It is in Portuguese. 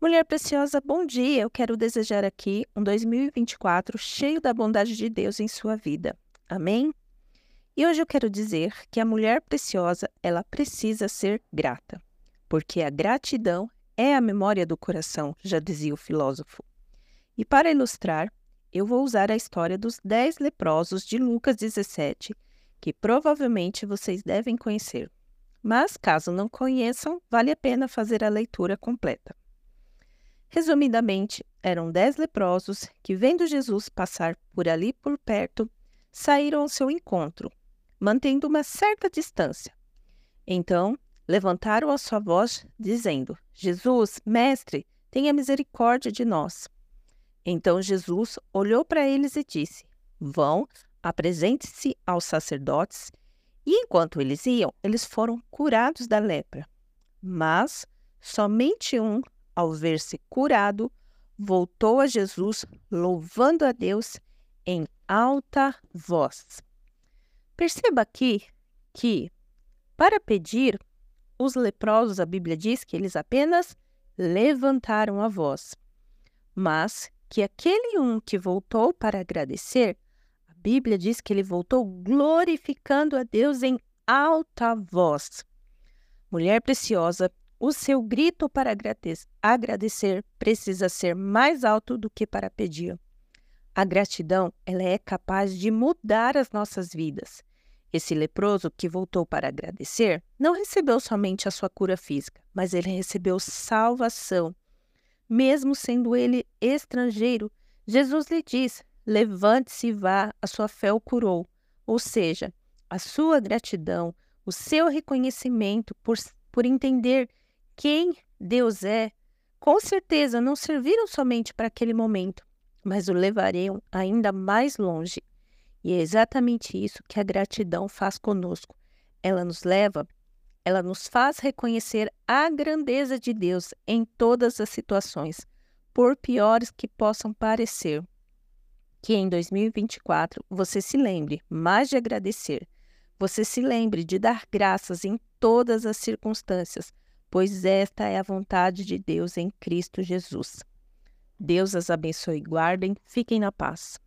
Mulher preciosa, bom dia. Eu quero desejar aqui um 2024 cheio da bondade de Deus em sua vida. Amém? E hoje eu quero dizer que a mulher preciosa, ela precisa ser grata, porque a gratidão é a memória do coração, já dizia o filósofo. E para ilustrar, eu vou usar a história dos dez leprosos de Lucas 17, que provavelmente vocês devem conhecer. Mas, caso não conheçam, vale a pena fazer a leitura completa. Resumidamente, eram dez leprosos que, vendo Jesus passar por ali por perto, saíram ao seu encontro, mantendo uma certa distância. Então, levantaram a sua voz, dizendo: Jesus, mestre, tenha misericórdia de nós. Então Jesus olhou para eles e disse: Vão, apresente-se aos sacerdotes. E enquanto eles iam, eles foram curados da lepra. Mas somente um ao ver-se curado, voltou a Jesus, louvando a Deus em alta voz. Perceba aqui que, para pedir, os leprosos, a Bíblia diz que eles apenas levantaram a voz, mas que aquele um que voltou para agradecer, a Bíblia diz que ele voltou glorificando a Deus em alta voz. Mulher preciosa, o seu grito para agradecer precisa ser mais alto do que para pedir. A gratidão, ela é capaz de mudar as nossas vidas. Esse leproso que voltou para agradecer não recebeu somente a sua cura física, mas ele recebeu salvação. Mesmo sendo ele estrangeiro, Jesus lhe diz: levante-se e vá, a sua fé o curou. Ou seja, a sua gratidão, o seu reconhecimento por, por entender quem Deus é, com certeza não serviram somente para aquele momento, mas o levariam ainda mais longe. E é exatamente isso que a gratidão faz conosco. Ela nos leva, ela nos faz reconhecer a grandeza de Deus em todas as situações, por piores que possam parecer. Que em 2024 você se lembre mais de agradecer, você se lembre de dar graças em todas as circunstâncias, pois esta é a vontade de Deus em Cristo Jesus. Deus as abençoe e guardem. Fiquem na paz.